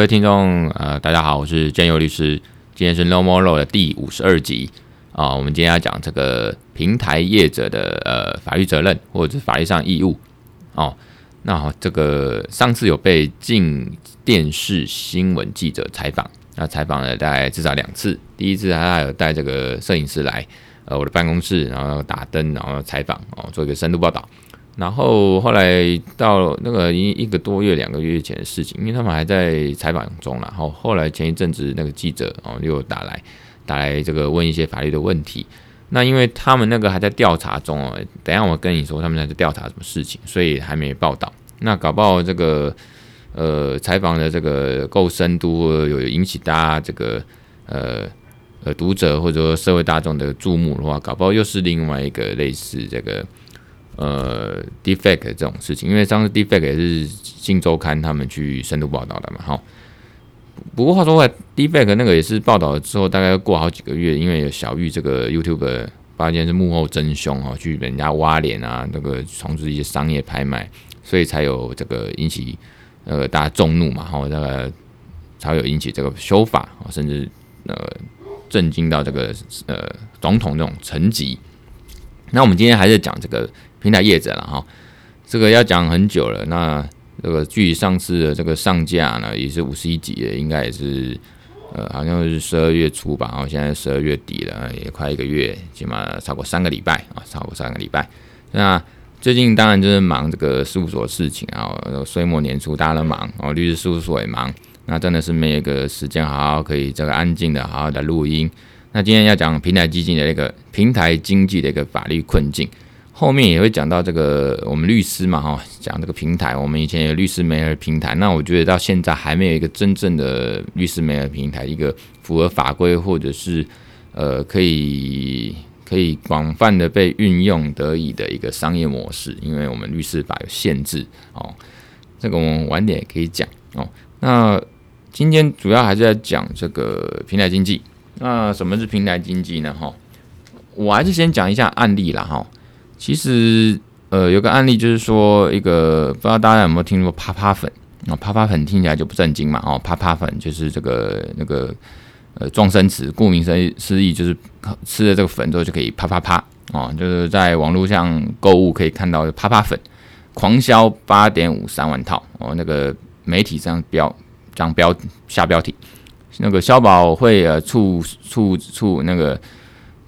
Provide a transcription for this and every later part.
各位听众，呃，大家好，我是建佑律师。今天是 No More Law 的第五十二集啊。我们今天要讲这个平台业者的呃法律责任或者法律上义务哦。那这个上次有被进电视新闻记者采访，那采访了大概至少两次。第一次他有带这个摄影师来呃我的办公室，然后打灯，然后采访哦，做一个深度报道。然后后来到那个一一个多月、两个月前的事情，因为他们还在采访中，然后后来前一阵子那个记者哦又打来打来这个问一些法律的问题。那因为他们那个还在调查中哦，等下我跟你说他们在调查什么事情，所以还没报道。那搞不好这个呃采访的这个够深度，有引起大家这个呃呃读者或者说社会大众的注目的话，搞不好又是另外一个类似这个。呃，defect 这种事情，因为上次 defect 也是《新周刊》他们去深度报道的嘛，哈。不过话说回来，defect 那个也是报道了之后，大概过好几个月，因为有小玉这个 YouTube 发现是幕后真凶哈，去人家挖脸啊，那个从事一些商业拍卖，所以才有这个引起呃大家众怒嘛，哈，那个才有引起这个修法，甚至呃震惊到这个呃总统这种层级。那我们今天还是讲这个。平台业者了哈，这个要讲很久了。那这个距离上次的这个上架呢，也是五十一集了，应该也是呃，好像是十二月初吧。然后现在十二月底了，也快一个月，起码超过三个礼拜啊，超过三个礼拜。那最近当然就是忙这个事务所的事情啊，岁末年初大家都忙哦，律师事务所也忙，那真的是没有一个时间好好可以这个安静的好好的录音。那今天要讲平台基金的一个平台经济的一个法律困境。后面也会讲到这个，我们律师嘛，哈，讲这个平台。我们以前有律师媒合平台，那我觉得到现在还没有一个真正的律师媒合平台，一个符合法规或者是呃可以可以广泛的被运用得以的一个商业模式，因为我们律师法有限制哦。这个我们晚点也可以讲哦。那今天主要还是在讲这个平台经济。那什么是平台经济呢？哈，我还是先讲一下案例啦，哈。其实，呃，有个案例就是说，一个不知道大家有没有听过啪啪粉啊？啪啪粉听起来就不正经嘛，哦，啪啪粉就是这个那个呃状声词，顾名思义就是吃了这个粉之后就可以啪啪啪哦，就是在网络上购物可以看到啪啪粉狂销八点五三万套哦，那个媒体这样标这样标下标题，那个消保会呃促促促那个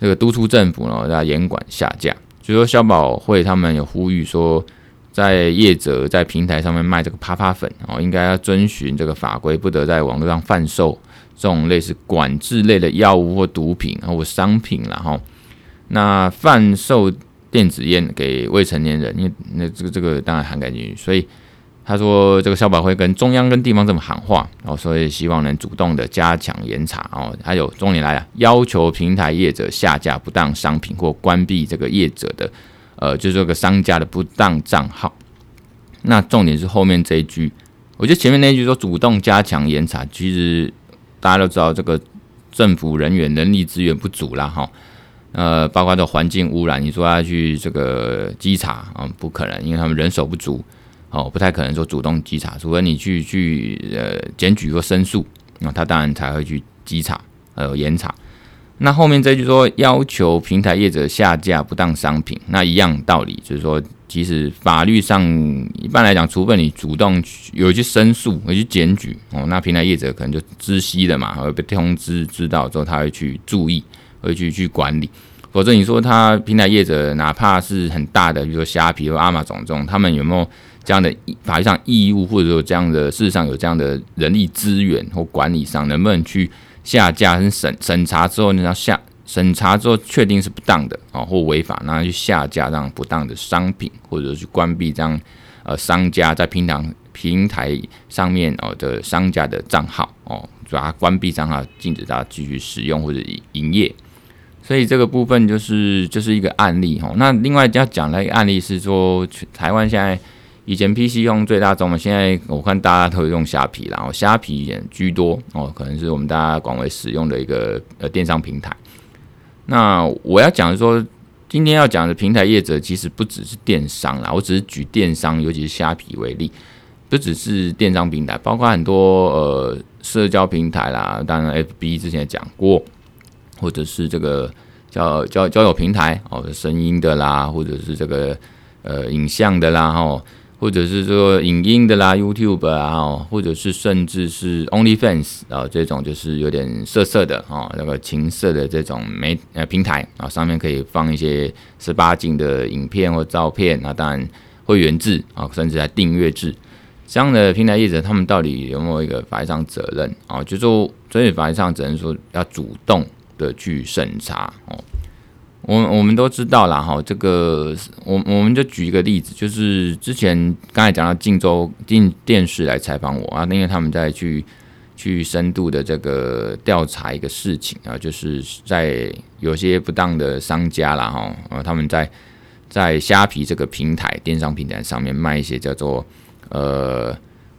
那个督促政府呢要严管下架。就说消保会他们有呼吁说，在业者在平台上面卖这个啪啪粉哦，应该要遵循这个法规，不得在网络上贩售这种类似管制类的药物或毒品或商品，然后那贩售电子烟给未成年人，因为那这个这个当然很感兴趣，所以。他说：“这个消保会跟中央跟地方这么喊话，哦，所以希望能主动的加强严查哦。还有重点来了，要求平台业者下架不当商品或关闭这个业者的，呃，就是这个商家的不当账号。那重点是后面这一句，我觉得前面那一句说主动加强严查，其实大家都知道这个政府人员人力资源不足啦。哈。呃，包括这环境污染，你说要去这个稽查啊，不可能，因为他们人手不足。”哦，不太可能说主动稽查，除非你去去呃检举或申诉，那他当然才会去稽查呃严查。那后面这句说要求平台业者下架不当商品，那一样道理，就是说，其实法律上一般来讲，除非你主动去有去申诉、有去检举哦，那平台业者可能就知悉了嘛，会被通知知道之后，他会去注意，会去去管理。否则你说他平台业者哪怕是很大的，比如说虾皮或 Amazon 这种，他们有没有？这样的法律上义务，或者说这样的事实上有这样的人力资源或管理上，能不能去下架跟？审审查之后，你要下审查之后确定是不当的啊，或违法，然后去下架这样不当的商品，或者去关闭这样呃商家在平台平台上面哦的商家的账号哦，把它关闭账号，禁止他继续使用或者营业。所以这个部分就是就是一个案例哈。那另外要讲的一个案例是说，台湾现在。以前 PC 用最大宗嘛，现在我看大家都用虾皮，然后虾皮也居多哦，可能是我们大家广为使用的一个呃电商平台。那我要讲说，今天要讲的平台业者其实不只是电商啦，我只是举电商，尤其是虾皮为例。不只是电商平台，包括很多呃社交平台啦，当然 FB 之前也讲过，或者是这个交交交友平台哦，声音的啦，或者是这个呃影像的啦，哦。或者是说影音的啦，YouTube 啊，或者是甚至是 OnlyFans 啊，这种就是有点色色的啊，那个情色的这种媒呃平台啊，上面可以放一些十八禁的影片或照片，那当然会员制啊，甚至还订阅制这样的平台业者，他们到底有没有一个法律上责任啊？就说所以法律上只能说要主动的去审查哦。我我们都知道啦，哈，这个我我们就举一个例子，就是之前刚才讲到镜周镜电视来采访我啊，因为他们在去去深度的这个调查一个事情啊，就是在有些不当的商家啦，哈，啊，他们在在虾皮这个平台电商平台上面卖一些叫做呃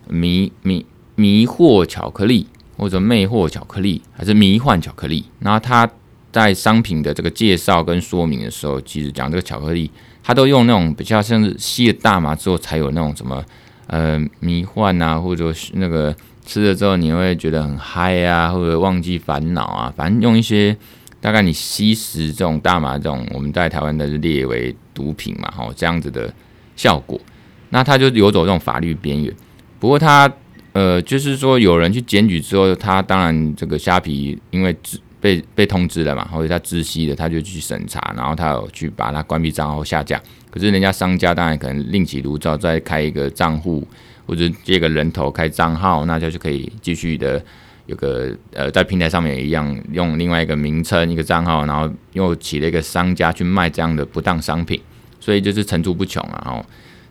迷迷迷惑巧克力或者魅惑巧克力还是迷幻巧克力，然后他。在商品的这个介绍跟说明的时候，其实讲这个巧克力，它都用那种比较像是吸了大麻之后才有那种什么呃迷幻啊，或者是那个吃了之后你会觉得很嗨啊，或者忘记烦恼啊，反正用一些大概你吸食这种大麻这种，我们在台湾的列为毒品嘛，吼这样子的效果，那它就游走这种法律边缘。不过它呃就是说有人去检举之后，它当然这个虾皮因为被被通知了嘛，或者他知悉的，他就去审查，然后他有去把它关闭账号下架。可是人家商家当然可能另起炉灶，再开一个账户或者借个人头开账号，那就就可以继续的有个呃在平台上面也一样用另外一个名称一个账号，然后又起了一个商家去卖这样的不当商品，所以就是层出不穷啊。然后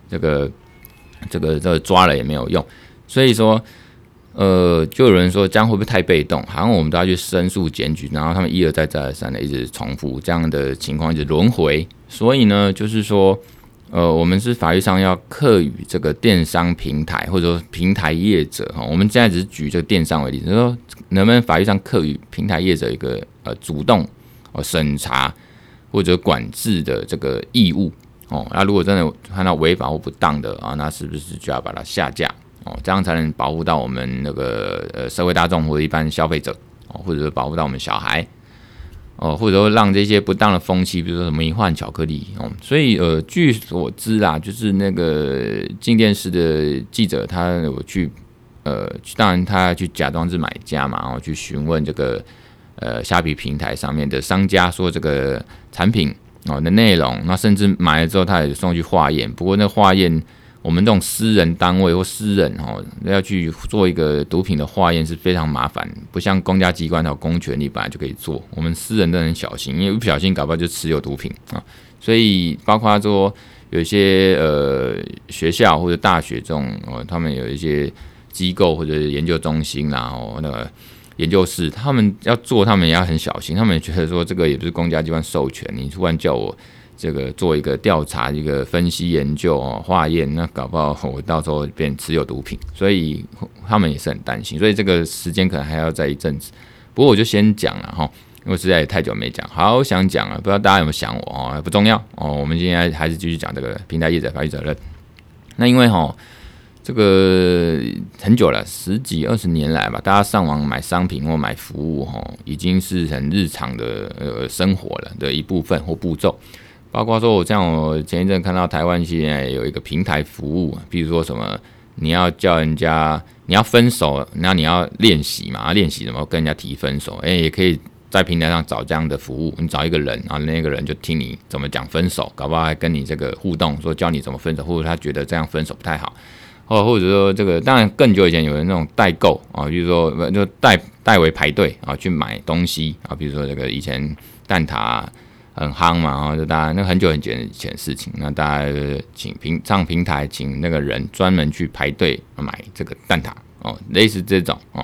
这个这个这个抓了也没有用，所以说。呃，就有人说这样会不会太被动？好像我们都要去申诉检举，然后他们一而再再而三的一直重复这样的情况，一直轮回。所以呢，就是说，呃，我们是法律上要课予这个电商平台或者说平台业者哈，我们现在只是举这个电商为例，就是说能不能法律上课予平台业者一个呃主动呃审查或者管制的这个义务哦？那如果真的看到违法或不当的啊，那是不是就要把它下架？哦，这样才能保护到我们那个呃社会大众或者一般消费者哦，或者说保护到我们小孩哦，或者说让这些不当的风气，比如说什么迷幻巧克力哦，所以呃，据所知啊，就是那个镜电视的记者他有去呃，当然他去假装是买家嘛，然后去询问这个呃虾皮平台上面的商家，说这个产品哦的内容，那甚至买了之后他也送去化验，不过那化验。我们这种私人单位或私人哦，要去做一个毒品的化验是非常麻烦，不像公家机关有公权力本来就可以做。我们私人都很小心，因为不小心搞不好就持有毒品啊。所以包括说有一些呃学校或者大学这种哦，他们有一些机构或者研究中心然后那个研究室，他们要做，他们也要很小心。他们也觉得说这个也不是公家机关授权，你突然叫我。这个做一个调查、一个分析研究哦，化验，那搞不好我到时候变持有毒品，所以他们也是很担心，所以这个时间可能还要再一阵子。不过我就先讲了哈，因为实在也太久没讲，好想讲了，不知道大家有没有想我哦？不重要哦，我们今天还是继续讲这个平台业者法律责任。那因为哈，这个很久了，十几二十年来吧，大家上网买商品或买服务哈，已经是很日常的呃生活了的一部分或步骤。包括说，我像我前一阵看到台湾现在有一个平台服务，比如说什么，你要叫人家你要分手，那你要练习嘛，练习怎么跟人家提分手，诶，也可以在平台上找这样的服务，你找一个人，然后那个人就听你怎么讲分手，搞不好还跟你这个互动，说教你怎么分手，或者他觉得这样分手不太好，或或者说这个，当然更久以前有人那种代购啊，比如说就代代为排队啊去买东西啊，比如说这个以前蛋挞。很夯嘛，然后就大家那很久很久以前的事情，那大家请平上平台，请那个人专门去排队买这个蛋挞哦，类似这种哦，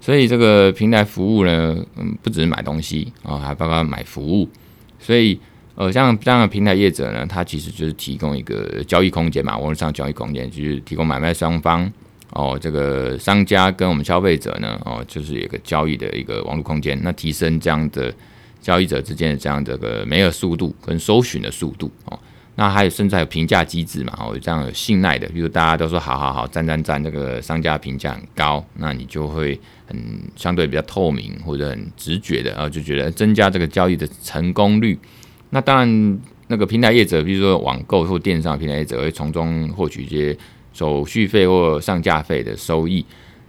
所以这个平台服务呢，嗯，不只是买东西哦，还包括买服务，所以呃，像这样的平台业者呢，他其实就是提供一个交易空间嘛，网络上交易空间就是提供买卖双方哦，这个商家跟我们消费者呢，哦，就是一个交易的一个网络空间，那提升这样的。交易者之间的这样的个没有速度跟搜寻的速度哦，那还有甚至还有评价机制嘛，哦，这样有信赖的，比如大家都说好好好，赞赞赞，这个商家评价很高，那你就会很相对比较透明或者很直觉的，然后就觉得增加这个交易的成功率。那当然，那个平台业者，比如说网购或电商平台业者，会从中获取一些手续费或上架费的收益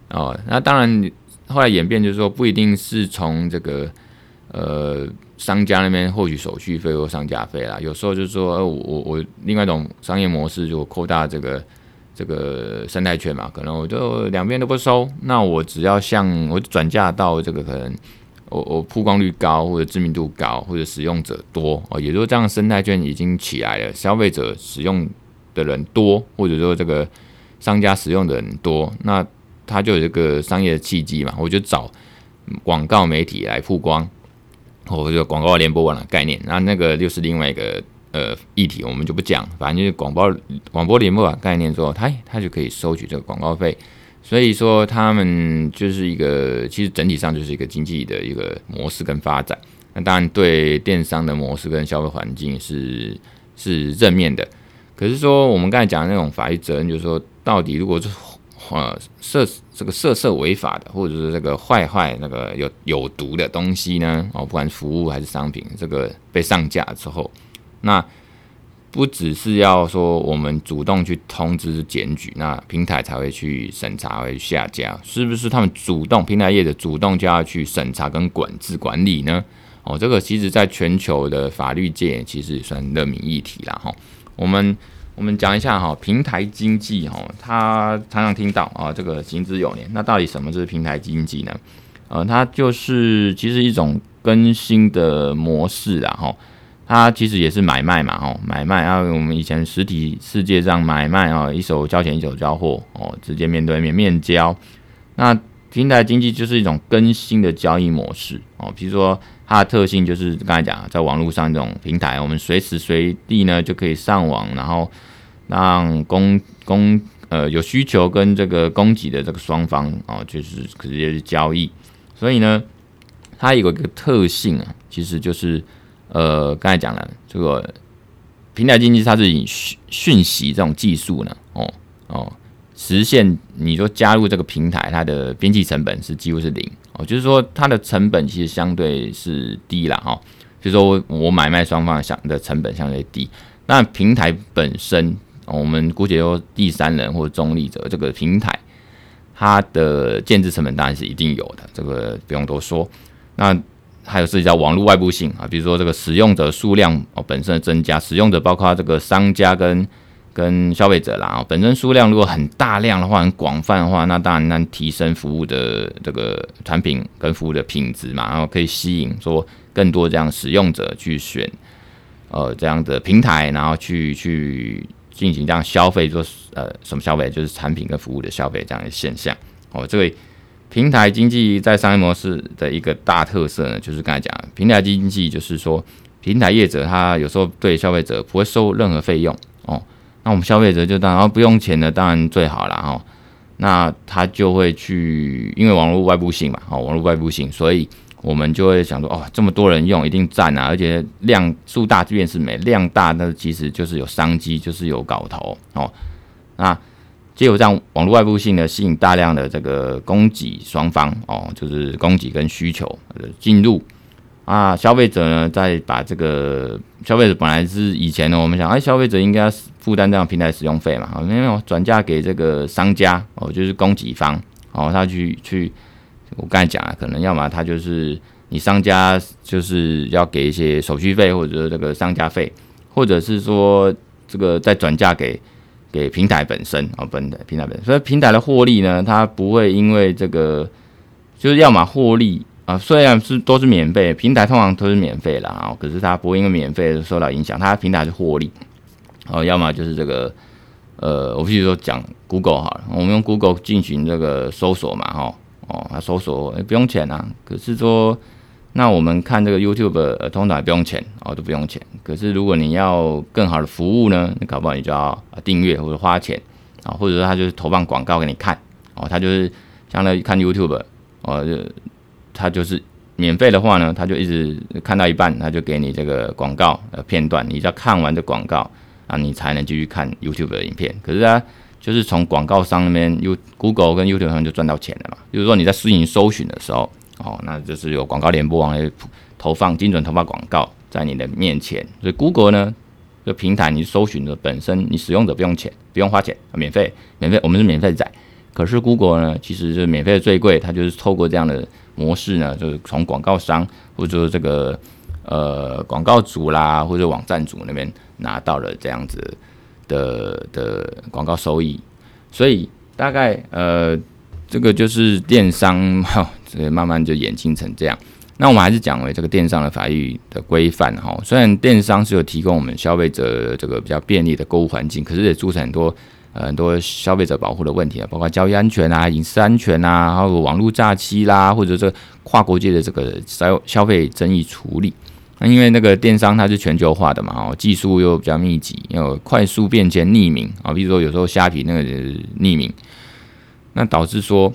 哦。那当然，后来演变就是说，不一定是从这个呃。商家那边获取手续费或商家费啦，有时候就是说，我我我另外一种商业模式就扩大这个这个生态圈嘛，可能我就两边都不收，那我只要向我转嫁到这个可能我我曝光率高或者知名度高或者使用者多哦，也就是这样生态圈已经起来了，消费者使用的人多，或者说这个商家使用的人多，那他就有一个商业的契机嘛，我就找广告媒体来曝光。或者广告联播网的概念，那那个就是另外一个呃议题，我们就不讲。反正就是广播广播联播网概念之后，它它就可以收取这个广告费。所以说，他们就是一个其实整体上就是一个经济的一个模式跟发展。那当然对电商的模式跟消费环境是是正面的。可是说我们刚才讲的那种法律责任，就是说到底如果是。呃，涉这个涉涉违法的，或者是这个坏坏那个有有毒的东西呢？哦，不管服务还是商品，这个被上架之后，那不只是要说我们主动去通知检举，那平台才会去审查，会下架，是不是？他们主动平台业的主动就要去审查跟管制管理呢？哦，这个其实在全球的法律界其实也算热门议题啦。哈。我们。我们讲一下哈，平台经济哈，它常常听到啊，这个行之有年。那到底什么是平台经济呢？呃，它就是其实一种更新的模式啊，哈，它其实也是买卖嘛，哈，买卖。然后我们以前实体世界上买卖啊，一手交钱一手交货哦，直接面对面面交。那平台经济就是一种更新的交易模式哦，比如说。它的特性就是刚才讲，在网络上这种平台，我们随时随地呢就可以上网，然后让供供呃有需求跟这个供给的这个双方哦，就是直接去交易。所以呢，它有一个特性啊，其实就是呃刚才讲了这个平台经济，它是以讯讯息这种技术呢，哦哦。实现你说加入这个平台，它的边际成本是几乎是零哦，就是说它的成本其实相对是低啦。哈。就是说我买卖双方想的成本相对低，那平台本身，我们姑且说第三人或中立者，这个平台它的建制成本当然是一定有的，这个不用多说。那还有涉及到网络外部性啊，比如说这个使用者数量哦本身的增加，使用者包括这个商家跟。跟消费者啦，本身数量如果很大量的话，很广泛的话，那当然能提升服务的这个产品跟服务的品质嘛，然后可以吸引说更多这样使用者去选呃这样的平台，然后去去进行这样消费，说呃什么消费，就是产品跟服务的消费这样的现象。哦，这个平台经济在商业模式的一个大特色呢，就是刚才讲平台经济，就是说平台业者他有时候对消费者不会收任何费用。那我们消费者就当然不用钱的，当然最好了哈。那他就会去，因为网络外部性嘛，哦，网络外部性，所以我们就会想说，哦，这么多人用，一定赞啊，而且量数大即便是美，量大那其实就是有商机，就是有搞头哦。那借由这样网络外部性的，吸引大量的这个供给双方哦，就是供给跟需求进入。啊，消费者呢，再把这个消费者本来是以前呢，我们想，哎，消费者应该要负担这样平台使用费嘛，没有转嫁给这个商家哦，就是供给方哦，他去去，我刚才讲了，可能要么他就是你商家就是要给一些手续费或者这个商家费，或者是说这个再转嫁给给平台本身哦，本的平台本身，所以平台的获利呢，它不会因为这个就是要么获利。啊，虽然是都是免费，平台通常都是免费的啊，可是它不会因为免费受到影响，它平台是获利。哦，要么就是这个，呃，我譬如说讲 Google 好了，我们用 Google 进行这个搜索嘛，哈，哦，它搜索不用钱啊，可是说，那我们看这个 YouTube，呃，通常也不用钱，哦，都不用钱。可是如果你要更好的服务呢，你搞不好你就要订阅或者花钱啊，或者说他就是投放广告给你看，哦，他就是相当于看 YouTube，哦，就。他就是免费的话呢，他就一直看到一半，他就给你这个广告呃片段，你只要看完这广告啊，你才能继续看 YouTube 的影片。可是啊，就是从广告商那边，You Google 跟 YouTube 上就赚到钱了嘛。就是说你在私营搜寻的时候，哦，那就是有广告联播网来投放精准投放广告在你的面前。所以 Google 呢，这平台你搜寻的本身，你使用者不用钱，不用花钱，免费，免费，我们是免费载。可是 Google 呢，其实就是免费的最贵，它就是透过这样的模式呢，就是从广告商或者说这个呃广告主啦，或者网站主那边拿到了这样子的的广告收益，所以大概呃这个就是电商哈，这慢慢就演进成这样。那我们还是讲为这个电商的法律的规范哈，虽然电商是有提供我们消费者这个比较便利的购物环境，可是也造成很多。很多消费者保护的问题啊，包括交易安全啊、隐私安全啊，还有网络诈欺啦，或者这跨国界的这个消消费争议处理。那因为那个电商它是全球化的嘛，哦，技术又比较密集，又快速变迁、匿名啊，比如说有时候虾皮那个匿名，那导致说。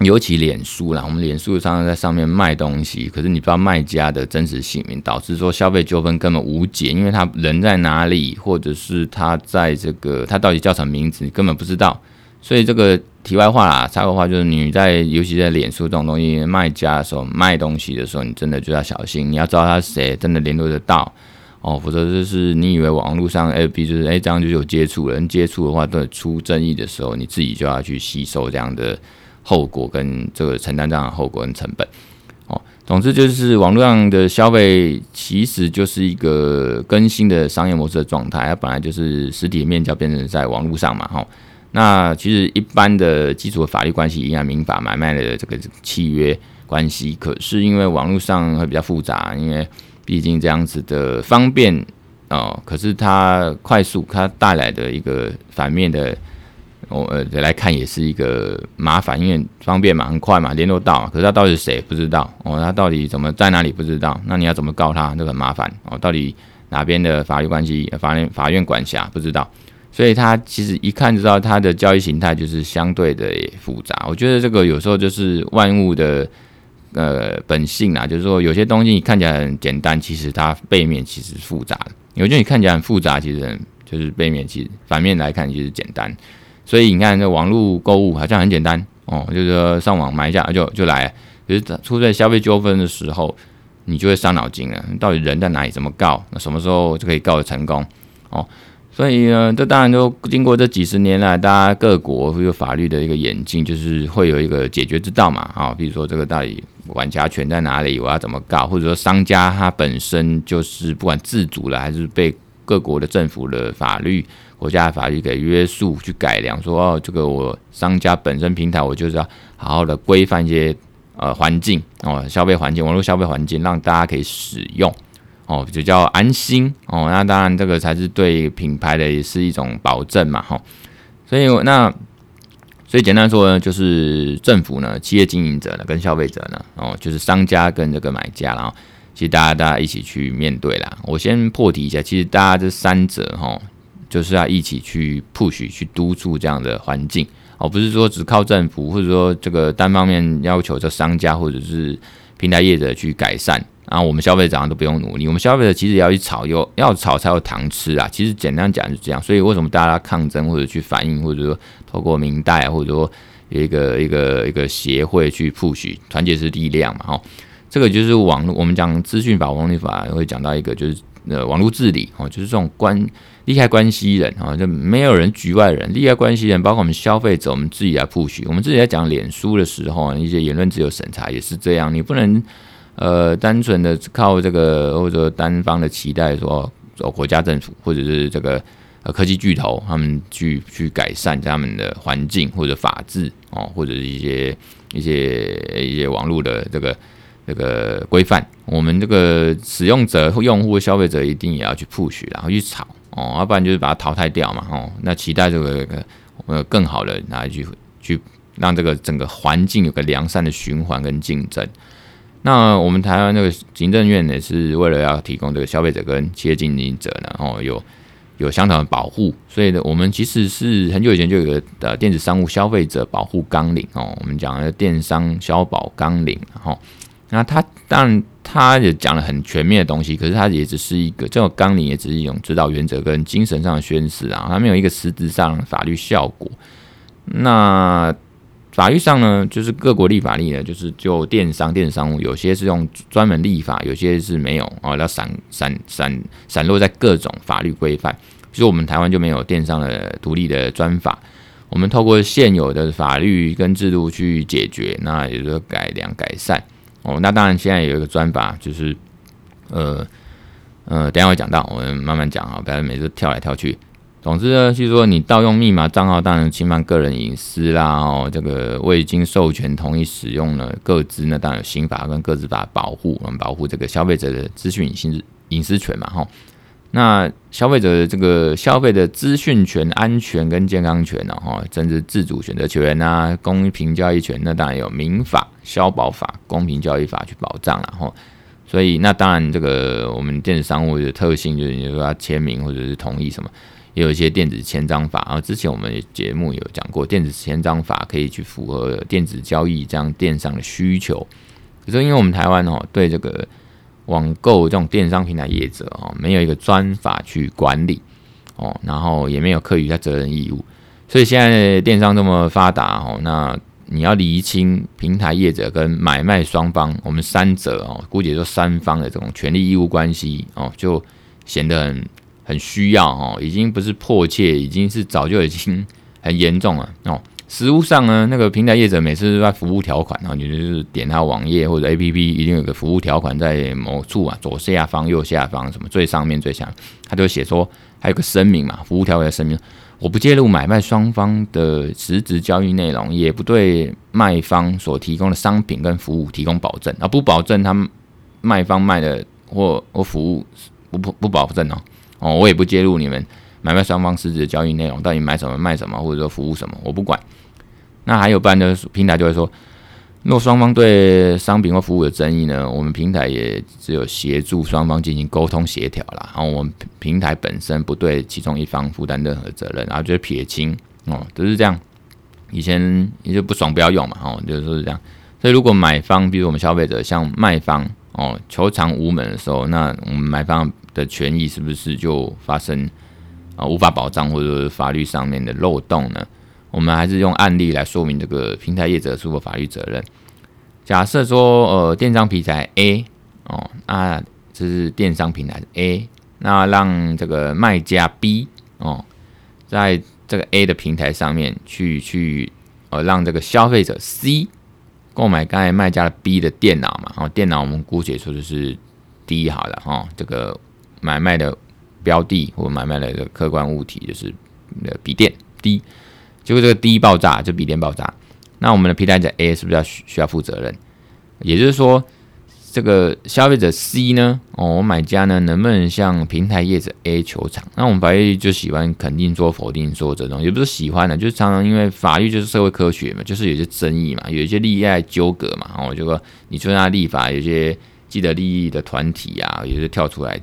尤其脸书啦，我们脸书常常在上面卖东西，可是你不知道卖家的真实姓名，导致说消费纠纷根本无解，因为他人在哪里，或者是他在这个他到底叫什么名字，你根本不知道。所以这个题外话啦，插个话就是你在尤其在脸书这种东西卖家的时候卖东西的时候，你真的就要小心，你要知道他是谁，真的联络得到哦，否则就是你以为网络上 FB 就是哎这样就有接触人接触的话，都出争议的时候，你自己就要去吸收这样的。后果跟这个承担这样的后果跟成本，哦，总之就是网络上的消费其实就是一个更新的商业模式的状态，它本来就是实体面交变成在网络上嘛，哈，那其实一般的基础的法律关系，营业民法买卖的这个契约关系，可是因为网络上会比较复杂，因为毕竟这样子的方便哦，可是它快速，它带来的一个反面的。我呃来看也是一个麻烦，因为方便嘛，很快嘛，联络到。可是他到底是谁不知道哦，他到底怎么在哪里不知道？那你要怎么告他？这个很麻烦哦。到底哪边的法律关系？法院法院管辖不知道，所以他其实一看就知道他的交易形态就是相对的复杂。我觉得这个有时候就是万物的呃本性啊，就是说有些东西你看起来很简单，其实它背面其实复杂的。有些你看起来很复杂，其实就是背面其实反面来看其实简单。所以你看，这网络购物好像很简单哦，就是上网买一下就就来。可是出在消费纠纷的时候，你就会伤脑筋了。到底人在哪里？怎么告？那什么时候就可以告得成功？哦，所以呢，这当然都经过这几十年来，大家各国会有法律的一个演进，就是会有一个解决之道嘛。啊，比如说这个到底管辖权在哪里？我要怎么告？或者说商家他本身就是不管自主了，还是被各国的政府的法律。国家的法律给约束去改良，说哦，这个我商家本身平台，我就是要好好的规范一些呃环境哦，消费环境，网络消费环境，让大家可以使用哦，比较安心哦。那当然，这个才是对品牌的也是一种保证嘛，哈。所以那所以简单说呢，就是政府呢、企业经营者呢、跟消费者呢，哦，就是商家跟这个买家，然后其实大家大家一起去面对啦。我先破题一下，其实大家这三者哈。就是要一起去 push 去督促这样的环境，而不是说只靠政府，或者说这个单方面要求这商家或者是平台业者去改善，然后我们消费者都不用努力。我们消费者其实要去炒，有要炒才有糖吃啊。其实简单讲是这样，所以为什么大家抗争或者去反映，或者说透过民代，或者说有一个一个一个协会去 push，团结是力量嘛。哈，这个就是网络，我们讲资讯法、网络法会讲到一个就是呃网络治理哦，就是这种关。利害关系人啊，就没有人局外人。利害关系人包括我们消费者，我们自己来 push。我们自己在讲脸书的时候，一些言论自由审查也是这样。你不能呃单纯的靠这个或者单方的期待说，哦国家政府或者是这个呃科技巨头他们去去改善他们的环境或者法治哦，或者是一些一些一些网络的这个这个规范。我们这个使用者、用户、消费者一定也要去 push，然后去炒。哦，要不然就是把它淘汰掉嘛，哦，那期待这个呃更好的拿去去让这个整个环境有个良善的循环跟竞争。那我们台湾那个行政院呢，是为了要提供这个消费者跟企业经营者呢，哦，有有相同的保护，所以呢，我们其实是很久以前就有个呃电子商务消费者保护纲领哦，我们讲的电商消保纲领，哈，那他当然他也讲了很全面的东西，可是他也只是一个这种纲领，也只是一种指导原则跟精神上的宣示啊，他没有一个实质上法律效果。那法律上呢，就是各国立法例呢，就是就电商、电子商务，有些是用专门立法，有些是没有哦，要散散散散落在各种法律规范。其实我们台湾就没有电商的独立的专法，我们透过现有的法律跟制度去解决，那也就改良改善哦。那当然现在有一个专法，就是呃呃，等下会讲到，我们慢慢讲啊，不要每次跳来跳去。总之呢，就是说你盗用密码账号，当然侵犯个人隐私啦。哦，这个未经授权同意使用呢，各自呢，当然有刑法跟各自法保护，我们保护这个消费者的资讯隐私隐私权嘛。哈，那消费者的这个消费的资讯权、安全跟健康权呢，哈，甚至自主选择权啊，公平交易权，那当然有民法、消保法、公平交易法去保障了。哈，所以那当然这个我们电子商务的特性就是，你说要签名或者是同意什么。也有一些电子签章法啊，之前我们节目有讲过，电子签章法可以去符合电子交易这样电商的需求。可是因为我们台湾哦，对这个网购这种电商平台业者哦，没有一个专法去管理哦，然后也没有课予他责任义务，所以现在电商这么发达哦，那你要厘清平台业者跟买卖双方，我们三者哦，估计说三方的这种权利义务关系哦，就显得很。很需要哦，已经不是迫切，已经是早就已经很严重了哦。实务上呢，那个平台业者每次都在服务条款，然后你就是点他网页或者 APP，一定有个服务条款在某处啊，左下方、右下方，什么最上面、最下，他就写说还有个声明嘛，服务条款的声明，我不介入买卖双方的实质交易内容，也不对卖方所提供的商品跟服务提供保证。啊，不保证他们卖方卖的或或服务不不不保证哦。哦，我也不介入你们。买卖双方实质的交易内容，到底买什么卖什么，或者说服务什么，我不管。那还有不然的平台就会说，若双方对商品或服务有争议呢，我们平台也只有协助双方进行沟通协调啦。然后我们平台本身不对其中一方负担任何责任，然后就是撇清哦，都是这样。以前你就不爽不要用嘛，哦，就是说是这样。所以如果买方，比如我们消费者向卖方哦求偿无门的时候，那我们买方。的权益是不是就发生啊无法保障，或者法律上面的漏洞呢？我们还是用案例来说明这个平台业者是否法律责任。假设说，呃，电商平台 A 哦，那这是电商平台 A，那让这个卖家 B 哦，在这个 A 的平台上面去去呃，让这个消费者 C 购买刚才卖家的 B 的电脑嘛，哦，电脑我们姑且说的是 D 好了哦，这个。买卖的标的或买卖的一个客观物体就是笔电 D，结果这个 D 爆炸，就笔电爆炸，那我们的平台者 A 是不是要需需要负责任？也就是说，这个消费者 C 呢，哦，买家呢，能不能向平台业者 A 求偿？那我们法律就喜欢肯定说、否定说这种，也不是喜欢的，就是常常因为法律就是社会科学嘛，就是有些争议嘛，有一些利益纠葛嘛，哦，就说你说他立法，有些既得利益的团体啊，有些跳出来。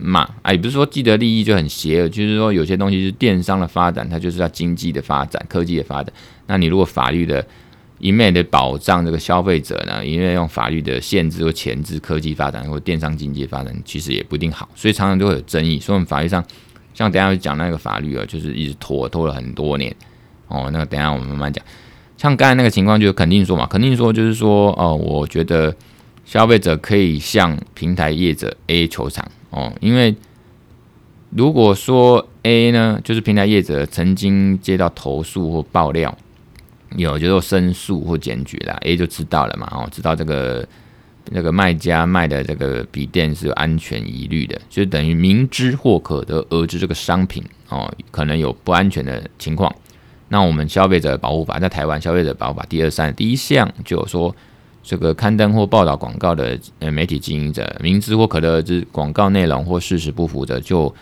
嘛，哎，也不是说既得利益就很邪恶，就是说有些东西是电商的发展，它就是要经济的发展、科技的发展。那你如果法律的一面的保障这个消费者呢，一面用法律的限制或钳制科技发展或电商经济发展，其实也不一定好。所以常常都会有争议。所以我们法律上，像等下会讲那个法律啊，就是一直拖拖了很多年。哦，那等下我们慢慢讲。像刚才那个情况，就肯定说嘛，肯定说就是说，哦，我觉得消费者可以向平台业者 A 求偿。哦，因为如果说 A 呢，就是平台业者曾经接到投诉或爆料，有就说申诉或检举啦，A 就知道了嘛，哦，知道这个那个卖家卖的这个笔电是有安全疑虑的，就等于明知或可得而知这个商品哦，可能有不安全的情况。那我们消费者保护法在台湾消费者保护法第二三第一项就有说。这个刊登或报道广告的呃媒体经营者，明知或可得知广告内容或事实不符的，就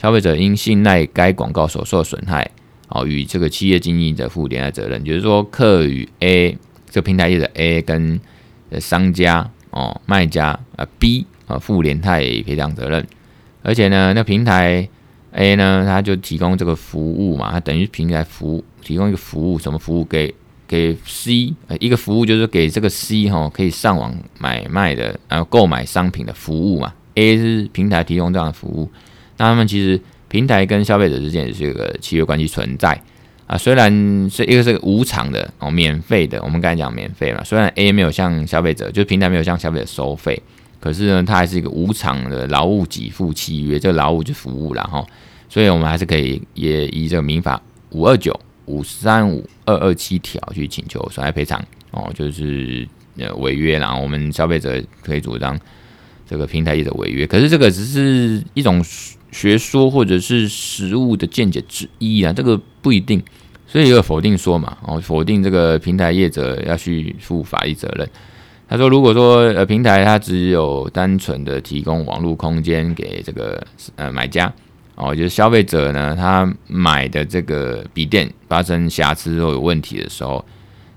消费者因信赖该广告所受损害，哦，与这个企业经营者负连带责任。就是说，客与 A 这个平台业者 A 跟商家哦卖家啊 B 啊负连带赔偿责任。而且呢，那平台 A 呢，他就提供这个服务嘛，他等于平台服务提供一个服务，什么服务给给 C 呃一个服务，就是给这个 C 哈可以上网买卖的，然后购买商品的服务嘛。A 是平台提供这样的服务，那他们其实平台跟消费者之间也是有个契约关系存在啊。虽然是一个是无偿的哦，免费的，我们刚才讲免费嘛。虽然 A 没有向消费者，就平台没有向消费者收费，可是呢，它还是一个无偿的劳务给付契约，这个劳务就服务了哈。所以我们还是可以也以这个民法五二九。五三五二二七条去请求损害赔偿哦，就是呃违约，然后我们消费者可以主张这个平台业者违约，可是这个只是一种学说或者是实务的见解之一啊，这个不一定，所以有否定说嘛，哦否定这个平台业者要去负法律责任。他说，如果说呃平台它只有单纯的提供网络空间给这个呃买家。哦，就是消费者呢，他买的这个笔电发生瑕疵或有问题的时候，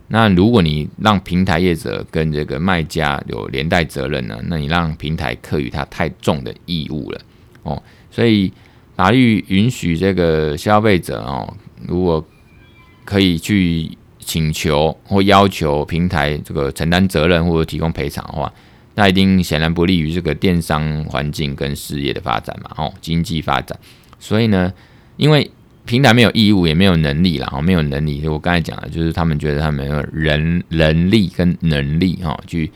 那如果你让平台业者跟这个卖家有连带责任呢，那你让平台课予他太重的义务了。哦，所以法律允许这个消费者哦，如果可以去请求或要求平台这个承担责任或者提供赔偿的话。那一定显然不利于这个电商环境跟事业的发展嘛，哦，经济发展。所以呢，因为平台没有义务，也没有能力啦，哦，没有能力。我刚才讲的，就是他们觉得他们没有人人力跟能力，哈，去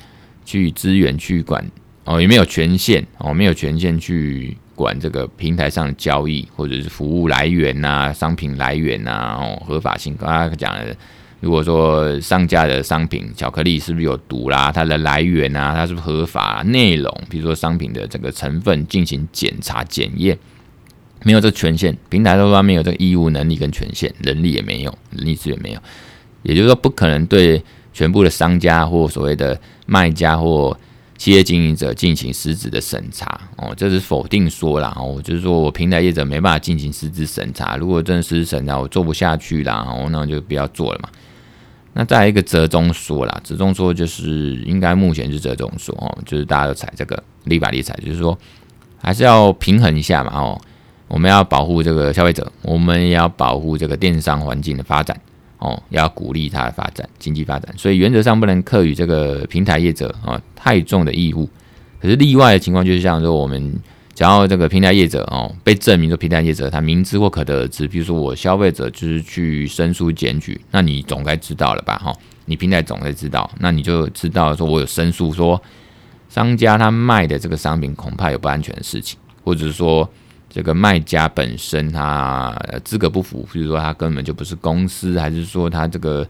去资源去管，哦，也没有权限，哦，没有权限去管这个平台上的交易或者是服务来源呐、商品来源呐、哦，合法性。刚才讲的。如果说上架的商品巧克力是不是有毒啦？它的来源啊，它是不是合法？内容，比如说商品的这个成分进行检查检验，没有这个权限，平台都说没有这个义务能力跟权限，人力也没有，人力资源没有，也就是说不可能对全部的商家或所谓的卖家或企业经营者进行实质的审查哦，这是否定说啦哦，就是说我平台业者没办法进行实质审查，如果真的实质审查我做不下去啦，哦，那就不要做了嘛。那再来一个折中说啦，折中说就是应该目前是折中说哦，就是大家都踩这个立法理财，就是说还是要平衡一下嘛哦，我们要保护这个消费者，我们也要保护这个电商环境的发展哦，要鼓励它的发展，经济发展，所以原则上不能课予这个平台业者啊太重的义务，可是例外的情况就是像说我们。然后这个平台业者哦被证明说平台业者他明知或可得而知，比如说我消费者就是去申诉检举，那你总该知道了吧？哈，你平台总该知道，那你就知道说我有申诉说商家他卖的这个商品恐怕有不安全的事情，或者是说这个卖家本身他资格不符，比如说他根本就不是公司，还是说他这个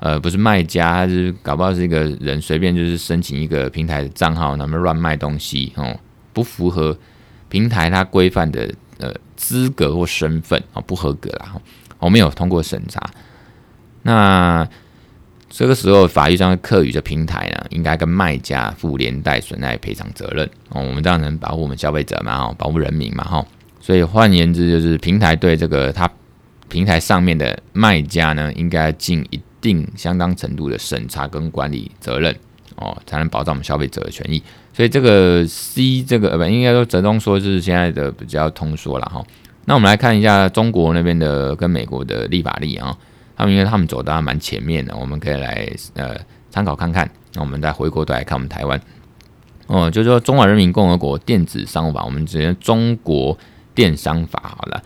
呃不是卖家，还是搞不好是一个人随便就是申请一个平台的账号，那么乱卖东西哦，不符合。平台它规范的呃资格或身份啊不合格啦，我没有通过审查。那这个时候法律上课予这平台呢，应该跟卖家负连带损害赔偿责任哦。我们这样能保护我们消费者嘛？哈，保护人民嘛？哈。所以换言之，就是平台对这个它平台上面的卖家呢，应该尽一定相当程度的审查跟管理责任哦，才能保障我们消费者的权益。所以这个 C 这个呃不应该说折中说是现在的比较通说了哈。那我们来看一下中国那边的跟美国的立法例啊，他们因为他们走的还蛮前面的，我们可以来呃参考看看。那我们再回过头来看我们台湾哦，就是说中华人民共和国电子商务法，我们直接中国电商法好了。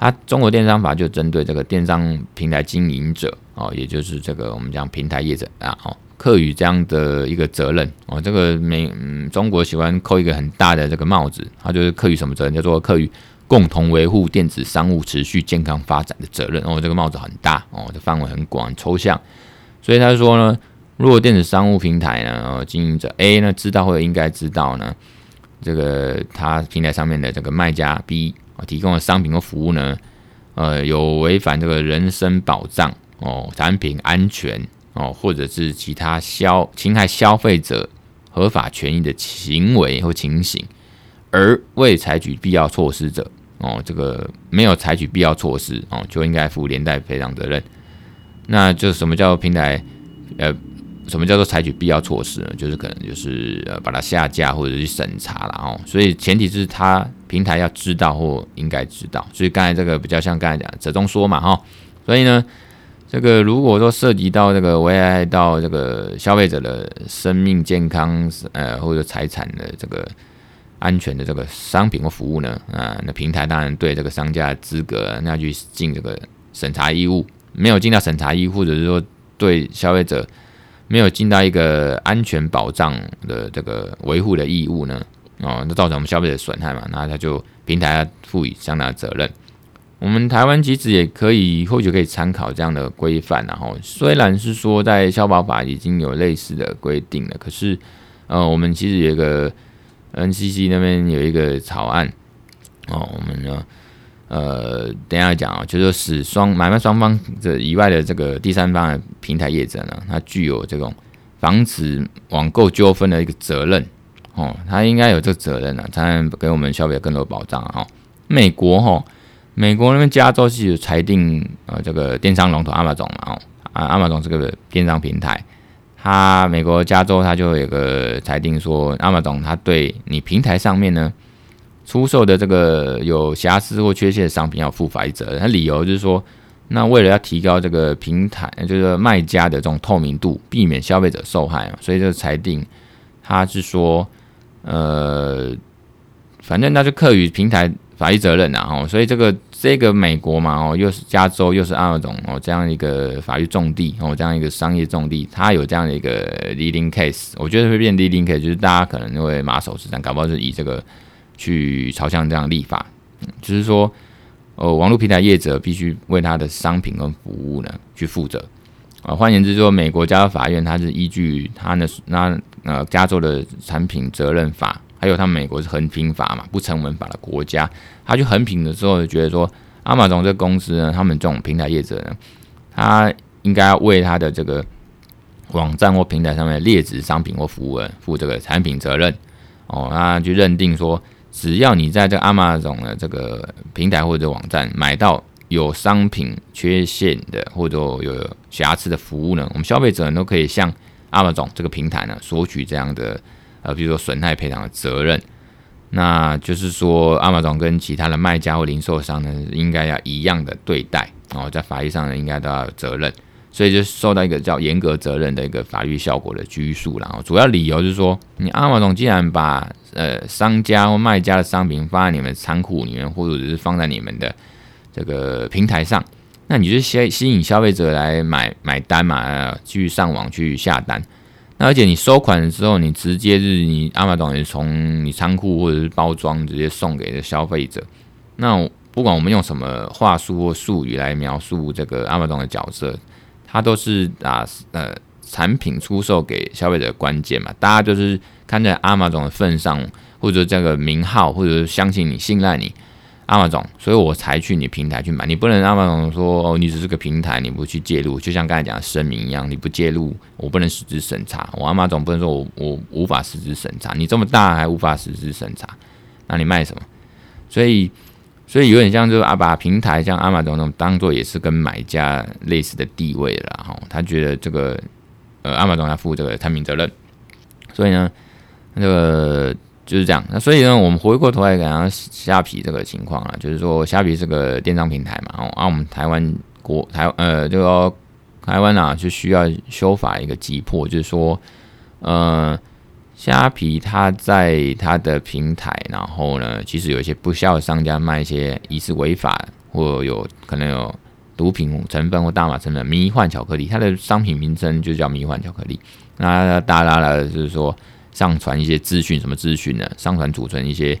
它中国电商法就针对这个电商平台经营者哦，也就是这个我们讲平台业者啊哦。课予这样的一个责任哦，这个美嗯，中国喜欢扣一个很大的这个帽子，它就是课予什么责任？叫做课予共同维护电子商务持续健康发展的责任哦，这个帽子很大哦，这范围很广抽象，所以他说呢，如果电子商务平台呢，哦，经营者 A 呢知道或者应该知道呢，这个他平台上面的这个卖家 B 提供的商品或服务呢，呃，有违反这个人身保障哦，产品安全。哦，或者是其他消侵害消费者合法权益的行为或情形，而未采取必要措施者，哦，这个没有采取必要措施，哦，就应该负连带赔偿责任。那就什么叫做平台？呃，什么叫做采取必要措施呢？就是可能就是呃把它下架或者是审查了哦。所以前提是他平台要知道或应该知道。所以刚才这个比较像刚才讲折中说嘛，哈。所以呢。这个如果说涉及到这个危害到这个消费者的生命健康，呃，或者财产的这个安全的这个商品或服务呢，啊、那平台当然对这个商家的资格那要去尽这个审查义务，没有尽到审查义务，或者是说对消费者没有尽到一个安全保障的这个维护的义务呢，哦，那造成我们消费者损害嘛，那他就平台要负以相当的责任。我们台湾其实也可以，或许可以参考这样的规范，然后虽然是说在消保法已经有类似的规定了，可是，呃，我们其实有一个 NCC 那边有一个草案，哦，我们呢，呃，等下讲啊，就是使双买卖双方这以外的这个第三方的平台业者呢，他具有这种防止网购纠纷的一个责任，哦，他应该有这个责任呢，才能给我们消费者更多保障啊。美国哈。美国那边加州是有裁定，呃，这个电商龙头阿玛总嘛，哦，啊，Amazon 这个电商平台，它美国加州它就有个裁定说，Amazon 它对你平台上面呢出售的这个有瑕疵或缺陷的商品要负法律责任。它理由就是说，那为了要提高这个平台就是卖家的这种透明度，避免消费者受害嘛，所以这个裁定它是说，呃，反正那就课予平台法律责任然后，所以这个。这个美国嘛，哦，又是加州，又是 Amazon 哦，这样一个法律重地哦，这样一个商业重地，它有这样的一个 leading case，我觉得会变 leading case，就是大家可能会马首是瞻，搞不好是以这个去朝向这样立法，就是说，哦，网络平台业者必须为他的商品跟服务呢去负责啊。换言之，说美国加州法院它是依据它的那呃加州的产品责任法。还有，他们美国是横平法嘛，不成文法的国家，他去横平的时候，就觉得说，Amazon 这个公司呢，他们这种平台业者呢，他应该要为他的这个网站或平台上面的劣质商品或服务负这个产品责任哦，那就认定说，只要你在这个 Amazon 的这个平台或者网站买到有商品缺陷的或者有瑕疵的服务呢，我们消费者都可以向 Amazon 这个平台呢索取这样的。呃，比如说损害赔偿的责任，那就是说阿玛总跟其他的卖家或零售商呢，应该要一样的对待然哦，在法律上呢，应该都要有责任，所以就受到一个叫严格责任的一个法律效果的拘束。然后，主要理由就是说，你阿玛总既然把呃商家或卖家的商品放在你们仓库里面，或者是放在你们的这个平台上，那你就吸吸引消费者来买买单嘛，去上网去下单。那而且你收款的时候，你直接是你 Amazon 也从你仓库或者是包装直接送给消费者。那不管我们用什么话术或术语来描述这个 Amazon 的角色，它都是啊呃产品出售给消费者的关键嘛。大家就是看在 Amazon 的份上，或者这个名号，或者是相信你、信赖你。Amazon，所以我才去你平台去买。你不能 Amazon 说哦，你只是个平台，你不去介入，就像刚才讲的声明一样，你不介入，我不能实质审查。我 Amazon 不能说我我无法实质审查，你这么大还无法实质审查，那你卖什么？所以，所以有点像就是啊，把平台像 Amazon 那种当做也是跟买家类似的地位了哈。他觉得这个呃 Amazon 要负这个产品责任，所以呢，那个。就是这样，那所以呢，我们回过头来讲虾皮这个情况啊，就是说虾皮是个电商平台嘛，哦，啊，我们台湾国台呃，就说台湾啊，就需要修法一个急迫，就是说，呃，虾皮它在它的平台，然后呢，其实有一些不肖的商家卖一些疑似违法或有可能有毒品成分或大麻成分迷幻巧克力，它的商品名称就叫迷幻巧克力，那大大的就是说。上传一些资讯，什么资讯呢？上传储存一些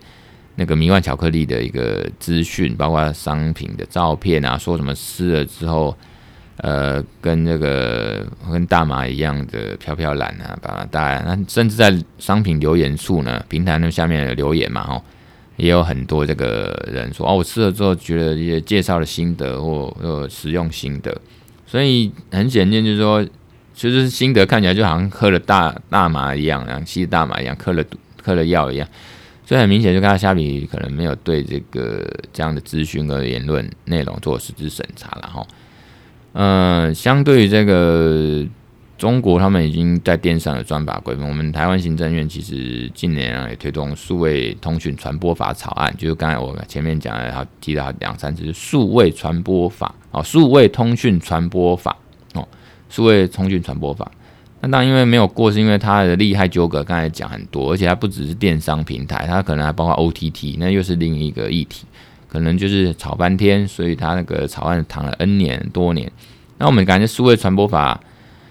那个迷幻巧克力的一个资讯，包括商品的照片啊，说什么吃了之后，呃，跟那个跟大麻一样的飘飘然啊，把它带。那甚至在商品留言处呢，平台那下面的留言嘛，哦，也有很多这个人说，哦，我吃了之后觉得一些介绍的心得或或实用心得，所以很显见就是说。其实心得看起来就好像喝了大大麻一样，然后吸大麻一样，嗑了嗑了药一样，所以很明显就看到虾皮可能没有对这个这样的资讯和言论内容做实质审查了哈。嗯，相对于这个中国，他们已经在电商的专法规范。我们台湾行政院其实近年啊也推动数位通讯传播法草案，就是刚才我前面讲的，然后提到两三次数位传播法啊，数位通讯传播法。数位通讯传播法。那当然因为没有过，是因为它的利害纠葛，刚才讲很多，而且它不只是电商平台，它可能还包括 OTT，那又是另一个议题，可能就是吵半天，所以它那个草案躺了 N 年多年。那我们感觉数位传播法。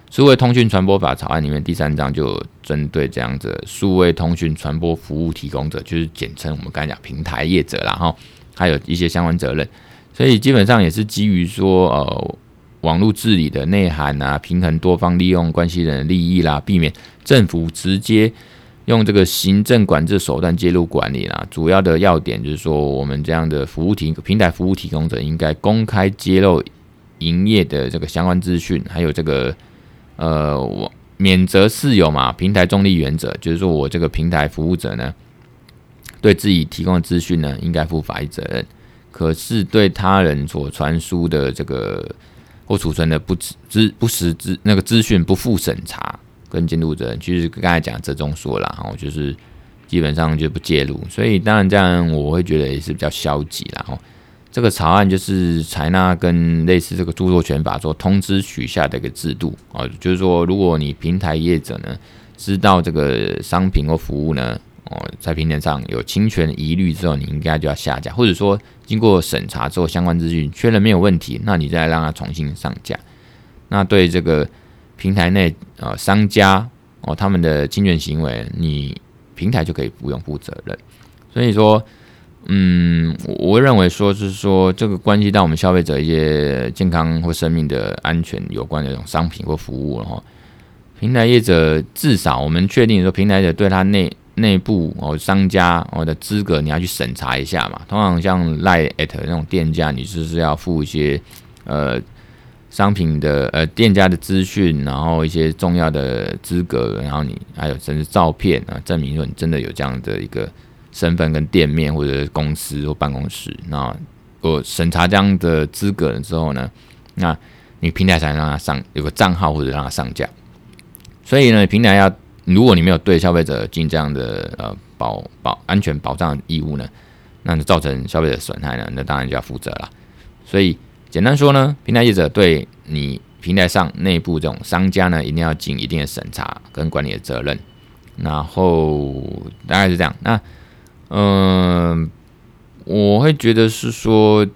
数位通讯传播法草案里面第三章就针对这样子数位通讯传播服务提供者，就是简称我们刚才讲平台业者啦，哈，还有一些相关责任，所以基本上也是基于说，呃，网络治理的内涵啊，平衡多方利用关系人的利益啦，避免政府直接用这个行政管制手段介入管理啦。主要的要点就是说，我们这样的服务提平台服务提供者应该公开揭露营业的这个相关资讯，还有这个。呃，我免责事由嘛，平台中立原则，就是说我这个平台服务者呢，对自己提供的资讯呢，应该负法律责任。可是对他人所传输的这个或储存的不资不实资那个资讯不负审查跟监督责任，其实刚才讲折中说了，然后就是基本上就不介入。所以当然这样我会觉得也是比较消极了，哈。这个草案就是采纳跟类似这个著作权法做通知取下的一个制度啊，就是说，如果你平台业者呢知道这个商品或服务呢哦在平台上有侵权疑虑之后，你应该就要下架，或者说经过审查之后相关资讯确认没有问题，那你再让它重新上架。那对这个平台内呃商家哦他们的侵权行为，你平台就可以不用负责任。所以说。嗯，我认为说是说这个关系到我们消费者一些健康或生命的安全有关的这种商品或服务了哈。平台业者至少我们确定说，平台者对他内内部哦商家哦的资格你要去审查一下嘛。通常像 Line@ 那种店家，你就是要付一些呃商品的呃店家的资讯，然后一些重要的资格，然后你还有甚至照片啊，证明说你真的有这样的一个。身份跟店面或者公司或办公室，那我审查这样的资格了之后呢，那你平台才能让他上有个账号或者让他上架。所以呢，平台要如果你没有对消费者尽这样的呃保保安全保障义务呢，那就造成消费者损害呢，那当然就要负责了。所以简单说呢，平台业者对你平台上内部这种商家呢，一定要尽一定的审查跟管理的责任。然后大概是这样。那嗯，我会觉得是说，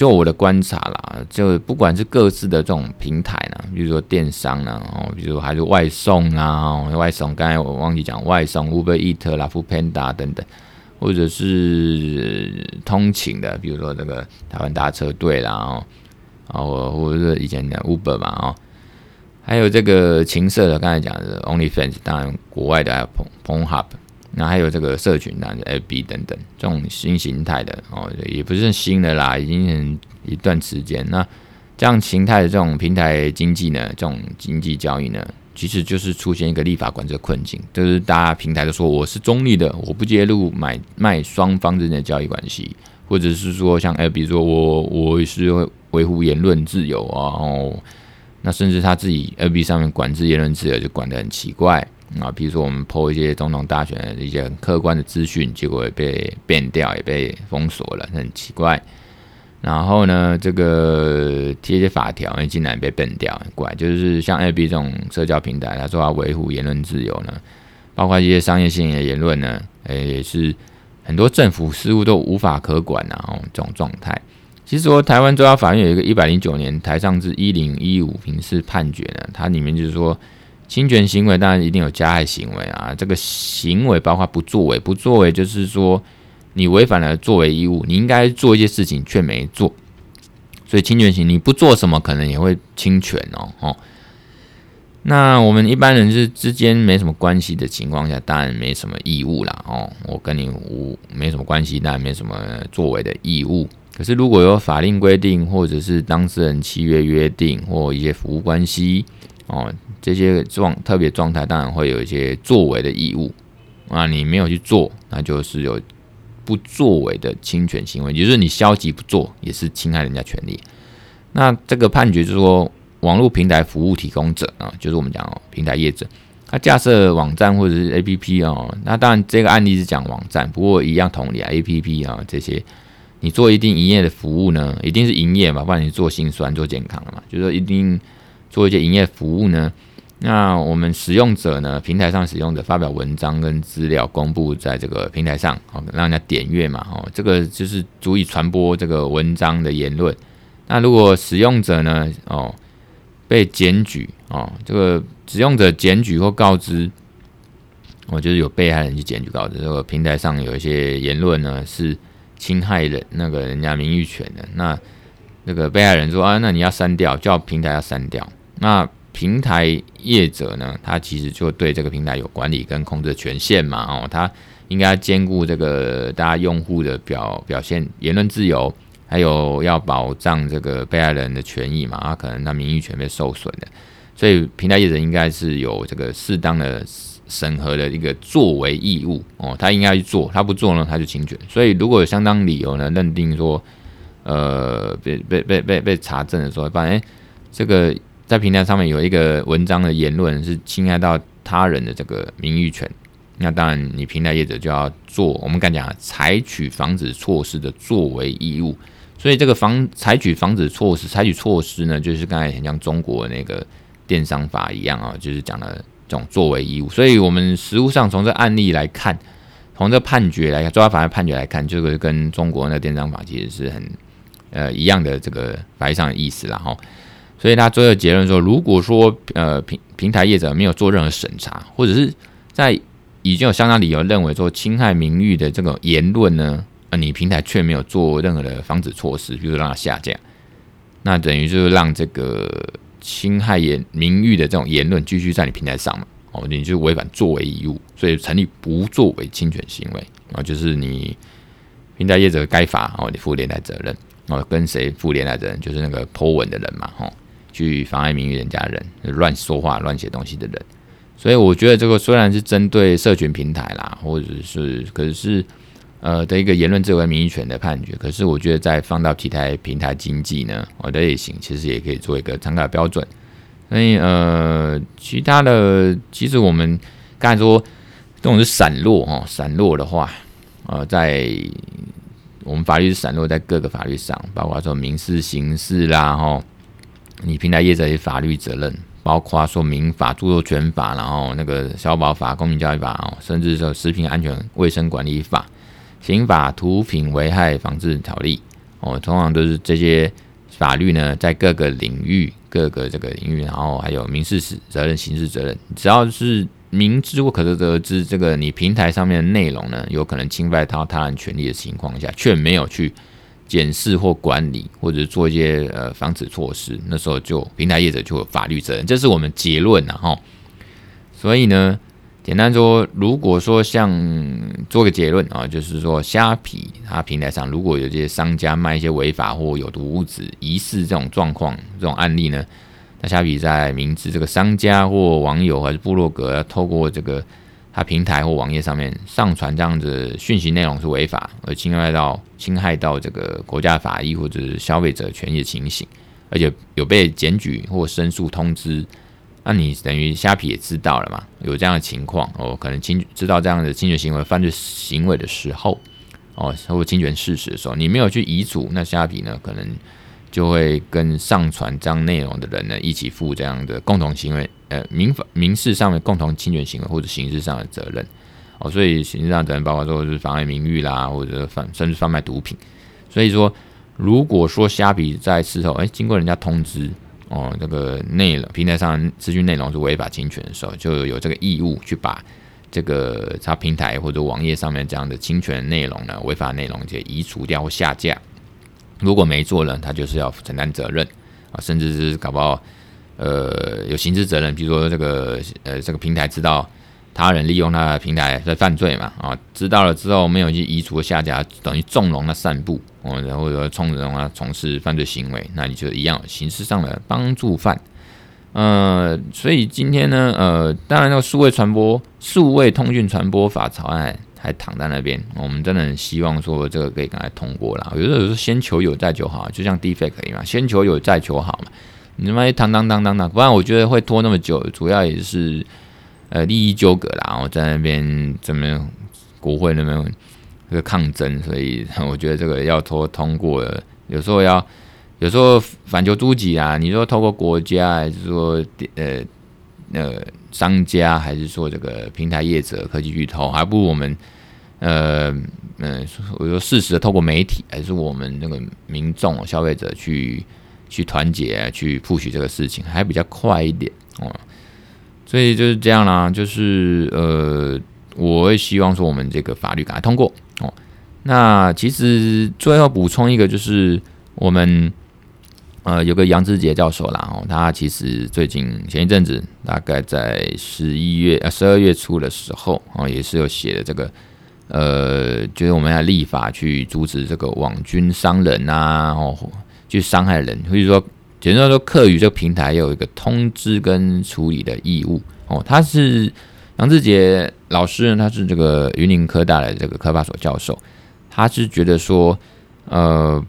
就我的观察啦，就不管是各自的这种平台呢，比如说电商呢，哦，比如还是外送啊，外送，刚才我忘记讲外送，Uber Eats 啦、Foodpanda 等等，或者是通勤的，比如说这个台湾大车队啦，哦，哦，或者是以前的 Uber 嘛，哦，还有这个情色的，刚才讲的 OnlyFans，当然国外的还有 Pornhub。那还有这个社群啊，FB 等等这种新形态的哦，也不是新的啦，已经很一段时间。那这样形态的这种平台经济呢，这种经济交易呢，其实就是出现一个立法管制困境，就是大家平台都说我是中立的，我不介入买卖双方之间的交易关系，或者是说像哎，比如说我我是维护言论自由啊，哦，那甚至他自己 FB 上面管制言论自由就管得很奇怪。啊，比如说我们 po 一些总统大选的一些很客观的资讯，结果也被变掉，也被封锁了，很奇怪。然后呢，这个贴些法条，也竟然被 ban 掉，很怪。就是像 A B 这种社交平台，他说要维护言论自由呢，包括一些商业性的言论呢，诶，也是很多政府事务都无法可管啊，哦，这种状态。其实说台湾最高法院有一个一百零九年台上至一零一五民事判决呢，它里面就是说。侵权行为当然一定有加害行为啊，这个行为包括不作为，不作为就是说你违反了作为义务，你应该做一些事情却没做，所以侵权行你不做什么可能也会侵权哦哦。那我们一般人是之间没什么关系的情况下，当然没什么义务啦哦，我跟你无没什么关系，当然没什么作为的义务。可是如果有法令规定，或者是当事人契约约定或一些服务关系哦。这些状特别状态当然会有一些作为的义务，啊，你没有去做，那就是有不作为的侵权行为，也就是你消极不做也是侵害人家权利。那这个判决就是说，网络平台服务提供者啊，就是我们讲平台业者，他架设网站或者是 APP 哦，那当然这个案例是讲网站，不过一样同理啊，APP 啊这些，你做一定营业的服务呢，一定是营业嘛，不然你做心酸做健康的嘛，就是说一定。做一些营业服务呢，那我们使用者呢，平台上使用者发表文章跟资料公布在这个平台上，哦，让人家点阅嘛，哦，这个就是足以传播这个文章的言论。那如果使用者呢，哦，被检举，哦，这个使用者检举或告知，我就是有被害人去检举告知，这个平台上有一些言论呢是侵害人那个人家名誉权的，那那个被害人说啊，那你要删掉，叫平台要删掉，那。平台业者呢，他其实就对这个平台有管理跟控制权限嘛，哦，他应该兼顾这个大家用户的表表现、言论自由，还有要保障这个被害人的权益嘛，啊，可能他名誉权被受损的，所以平台业者应该是有这个适当的审核的一个作为义务哦，他应该去做，他不做呢，他就侵权，所以如果有相当理由呢，认定说，呃，被被被被被查证的时候，发现这个。在平台上面有一个文章的言论是侵害到他人的这个名誉权，那当然你平台业者就要做我们刚讲采取防止措施的作为义务。所以这个防采取防止措施，采取措施呢，就是刚才很像中国那个电商法一样啊，就是讲的这种作为义务。所以我们实务上从这案例来看，从这判决来看，抓法的判决来看，这个跟中国那电商法其实是很呃一样的这个法律上的意思了哈。所以他最后结论说，如果说呃平平台业者没有做任何审查，或者是在已经有相当理由认为说侵害名誉的这种言论呢，呃你平台却没有做任何的防止措施，比如说让它下架，那等于就是让这个侵害言名誉的这种言论继续在你平台上嘛，哦，你就违反作为义务，所以成立不作为侵权行为啊，就是你平台业者该罚哦，你负连带责任哦，跟谁负连带责任？就是那个 po 文的人嘛，吼。去妨碍名誉人家人，乱说话、乱写东西的人，所以我觉得这个虽然是针对社群平台啦，或者是可是呃的一个言论自由名誉权的判决，可是我觉得在放到其他平台经济呢，我的类型其实也可以做一个参考标准。所以呃，其他的其实我们刚才说这种是散落哦，散落的话，呃，在我们法律是散落在各个法律上，包括说民事、刑事啦，吼。你平台业者的法律责任，包括说民法、著作权法，然后那个消保法、公民教育法哦，甚至说食品安全卫生管理法、刑法毒品危害防治条例哦，通常都是这些法律呢，在各个领域、各个这个领域，然后还有民事责任、刑事责任，只要是明知或可得知这个你平台上面的内容呢，有可能侵犯到他人权利的情况下，却没有去。检视或管理，或者做一些呃防止措施，那时候就平台业者就有法律责任，这是我们结论了哈。所以呢，简单说，如果说像做个结论啊，就是说虾皮它平台上如果有这些商家卖一些违法或有毒物质疑似这种状况、这种案例呢，那虾皮在明知这个商家或网友还是部落格要透过这个。它平台或网页上面上传这样子讯息内容是违法，而侵害到侵害到这个国家法益或者是消费者权益的情形，而且有被检举或申诉通知，那你等于虾皮也知道了嘛？有这样的情况哦，可能侵知道这样的侵权行为、犯罪行为的时候，哦，或侵权事实的时候，你没有去移除，那虾皮呢可能就会跟上传这样内容的人呢一起负这样的共同行为。呃，民法民事上的共同侵权行为，或者刑事上的责任，哦，所以刑事上责任包括说是妨碍名誉啦，或者贩甚至贩卖毒品。所以说，如果说虾皮在事后，哎，经过人家通知，哦，这个内容平台上资讯内容是违法侵权的时候，就有这个义务去把这个它平台或者网页上面这样的侵权内容呢，违法内容就移除掉或下架。如果没做呢，他就是要承担责任啊，甚至是搞不好。呃，有刑事责任，比如说这个呃，这个平台知道他人利用他的平台在犯罪嘛，啊，知道了之后没有去移除下家，等于纵容他散布，哦，然后说纵容他从事犯罪行为，那你就一样刑事上的帮助犯。呃，所以今天呢，呃，当然那个数位传播、数位通讯传播法草案还躺在那边，我们真的很希望说这个可以赶快通过了。有的时候先求有再求好，就像 DFA 可以嘛，先求有再求好嘛。你他妈一当当当当当，不然我觉得会拖那么久，主要也是呃利益纠葛啦，然后在那边怎么国会那边这个抗争，所以我觉得这个要拖通过，有时候要有时候反求诸己啊，你说透过国家还是说呃呃商家，还是说这个平台业者、科技巨头，还不如我们呃嗯，我说适时的透过媒体，还是我们那个民众消费者去去团结、去 push 这个事情，还比较快一点哦。所以就是这样啦，就是呃，我会希望说我们这个法律赶快通过哦。那其实最后补充一个，就是我们呃有个杨志杰教授啦哦，他其实最近前一阵子，大概在十一月呃十二月初的时候哦，也是有写的这个呃，就是我们要立法去阻止这个网军伤人呐哦，去伤害人，所以说。简单来说，课语这个平台有一个通知跟处理的义务哦。他是杨志杰老师呢，他是这个云林科大的这个科发所教授。他是觉得说，呃，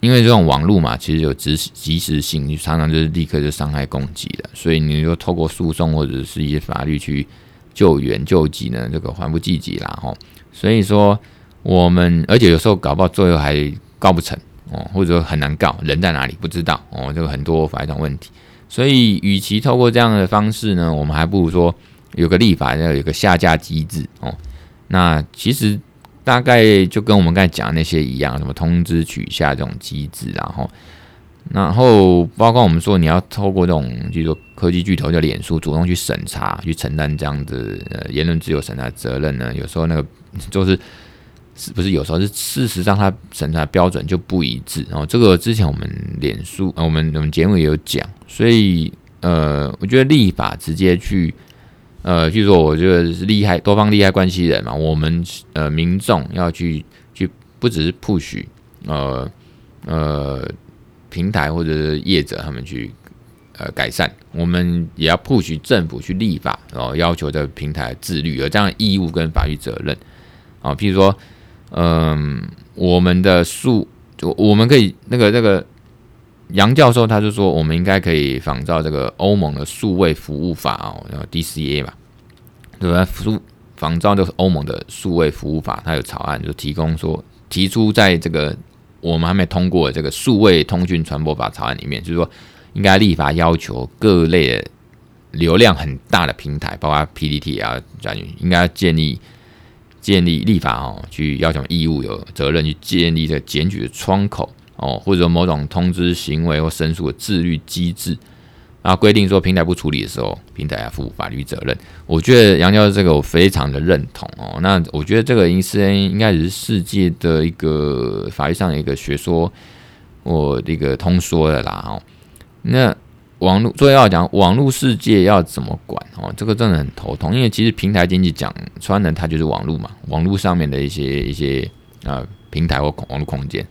因为这种网络嘛，其实有即即时性，你常常就是立刻就伤害攻击的，所以你就透过诉讼或者是一些法律去救援救济呢，这个还不积极啦吼。所以说，我们而且有时候搞不好最后还告不成。哦，或者说很难告，人在哪里不知道哦，这个很多法律上问题，所以与其透过这样的方式呢，我们还不如说有个立法要有个下架机制哦。那其实大概就跟我们刚才讲的那些一样，什么通知取下这种机制，然后然后包括我们说你要透过这种，就是说科技巨头叫脸书主动去审查，去承担这样子呃言论自由审查责任呢，有时候那个就是。不是有时候是事实上它审查标准就不一致，然后这个之前我们脸书呃我们我们节目也有讲，所以呃我觉得立法直接去呃就是说我觉得是利害多方利害关系人嘛，我们呃民众要去去不只是 push 呃呃平台或者是业者他们去呃改善，我们也要 push 政府去立法，然后要求这个平台自律，有这样的义务跟法律责任啊，譬如说。嗯，我们的数就我们可以那个那个杨教授他就说，我们应该可以仿照这个欧盟的数位服务法哦，然后 DCA 嘛，对吧？仿仿照就是欧盟的数位服务法，它有草案就提供说，提出在这个我们还没通过的这个数位通讯传播法草案里面，就是说应该立法要求各类的流量很大的平台，包括 PDT 啊，这样应该建立。建立立法哦，去要求义务有责任去建立这个检举的窗口哦，或者说某种通知行为或申诉的自律机制，然后规定说平台不处理的时候，平台要负法律责任。我觉得杨教授这个我非常的认同哦。那我觉得这个应是应该也是世界的一个法律上的一个学说，我这个通说的啦哦。那。网络最要讲网络世界要怎么管哦？这个真的很头痛，因为其实平台经济讲穿了，它就是网络嘛，网络上面的一些一些呃平台或网络空间。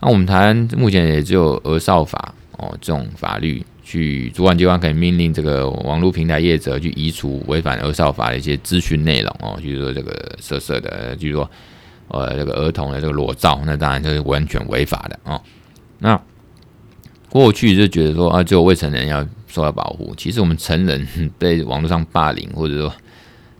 那我们台湾目前也只有儿少法哦这种法律，去主管机关可以命令这个网络平台业者去移除违反儿少法的一些资讯内容哦，就是说这个色色的，就是说呃这个儿童的这个裸照，那当然就是完全违法的哦。那过去就觉得说啊，只有未成年要受到保护。其实我们成人 被网络上霸凌，或者说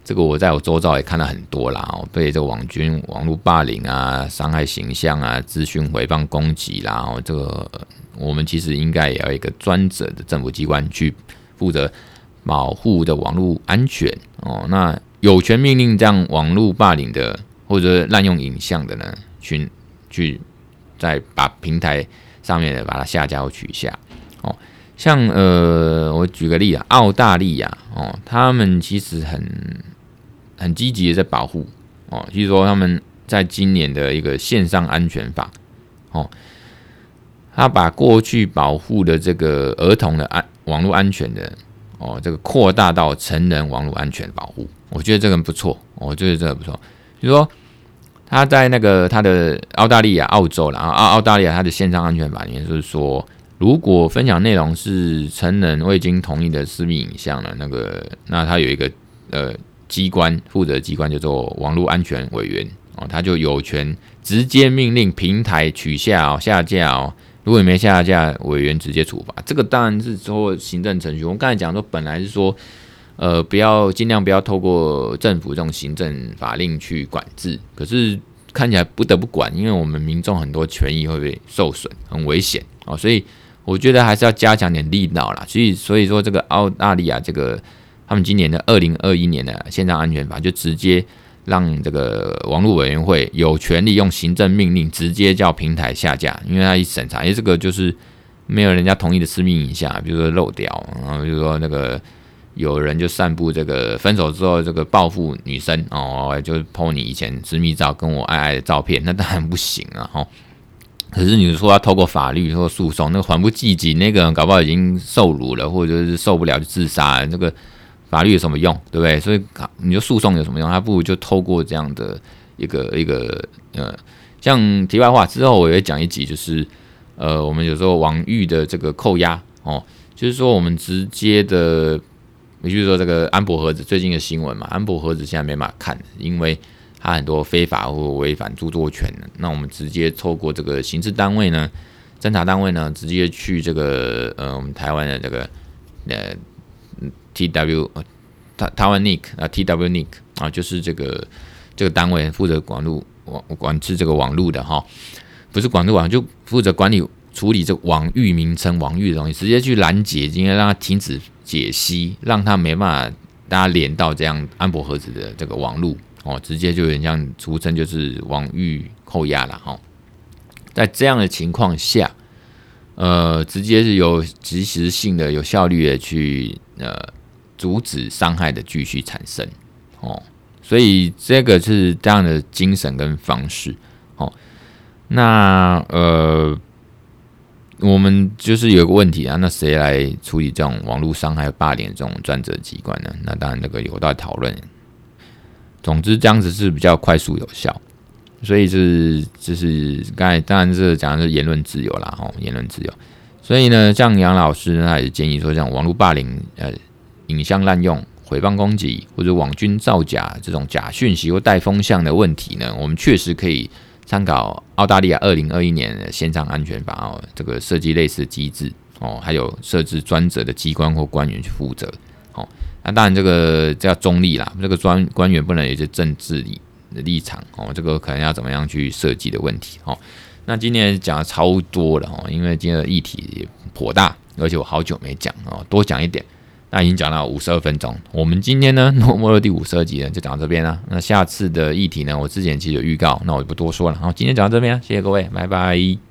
这个我在我周遭也看到很多啦，哦，被这个网军网络霸凌啊，伤害形象啊，资讯回放攻击啦，哦，这个我们其实应该也要一个专责的政府机关去负责保护的网络安全哦。那有权命令这样网络霸凌的或者滥用影像的呢，去去再把平台。上面的把它下架或取下，哦，像呃，我举个例啊，澳大利亚哦，他们其实很很积极的在保护哦，就是说他们在今年的一个线上安全法哦，他把过去保护的这个儿童的安网络安全的哦，这个扩大到成人网络安全保护，我觉得这个不错，我觉得这个不错，就是说。他在那个他的澳大利亚、澳洲，然后澳澳大利亚他的线上安全法里面就是说，如果分享内容是成人未经同意的私密影像了，那个那他有一个呃机关负责机关叫做网络安全委员哦，他就有权直接命令平台取下下架哦，如果你没下架，委员直接处罚。这个当然是说行政程序。我们刚才讲说，本来是说。呃，不要尽量不要透过政府这种行政法令去管制，可是看起来不得不管，因为我们民众很多权益会被受损，很危险哦，所以我觉得还是要加强点力道啦。所以所以说这个澳大利亚这个他们今年的二零二一年的线上安全法就直接。让这个网络委员会有权利用行政命令直接叫平台下架，因为他一审查，因为这个就是没有人家同意的私密影像，比如说漏掉，然后比如说那个有人就散布这个分手之后这个报复女生哦，就 po 你以前私密照跟我爱爱的照片，那当然不行啊哈。可是你说要透过法律或诉讼，那个缓不济急，那个人搞不好已经受辱了，或者是受不了就自杀了，这个。法律有什么用，对不对？所以你就诉讼有什么用？还不如就透过这样的一个一个呃，像题外话之后我也讲一集，就是呃，我们有时候网域的这个扣押哦，就是说我们直接的，比如说这个安博盒子最近的新闻嘛，安博盒子现在没办法看，因为它很多非法或违反著作权的，那我们直接透过这个刑事单位呢，侦查单位呢，直接去这个呃，我们台湾的这个呃。T W 呃，台台湾 Nick 啊，T W Nick 啊，就是这个这个单位负责管路网管制这个网路的哈，不是管路网，就负责管理处理这个网域名称、网域的东西，直接去拦截，应该让它停止解析，让它没办法大家连到这样安博盒子的这个网路哦，直接就有点像俗称就是网域扣押了哈。在这样的情况下，呃，直接是有及时性的、有效率的去呃。阻止伤害的继续产生，哦，所以这个是这样的精神跟方式，哦，那呃，我们就是有个问题啊，那谁来处理这种网络伤害、霸凌这种专责机关呢？那当然这个有待讨论。总之这样子是比较快速有效，所以是就是刚才当然是讲的是言论自由啦，哦，言论自由。所以呢，像杨老师他也建议说，像网络霸凌，呃。影像滥用、诽谤攻击或者网军造假这种假讯息或带风向的问题呢，我们确实可以参考澳大利亚二零二一年的线上安全法哦，这个设计类似机制哦，还有设置专责的机关或官员去负责哦。那当然这个叫中立啦，这个专官员不能有些政治立立场哦，这个可能要怎么样去设计的问题哦。那今天讲的超多了哦，因为今天的议题也颇大，而且我好久没讲哦，多讲一点。那已经讲了五十二分钟，我们今天呢，诺摩尔第五十二集呢就讲到这边了。那下次的议题呢，我之前其实有预告，那我就不多说了。好，今天讲到这边，谢谢各位，拜拜。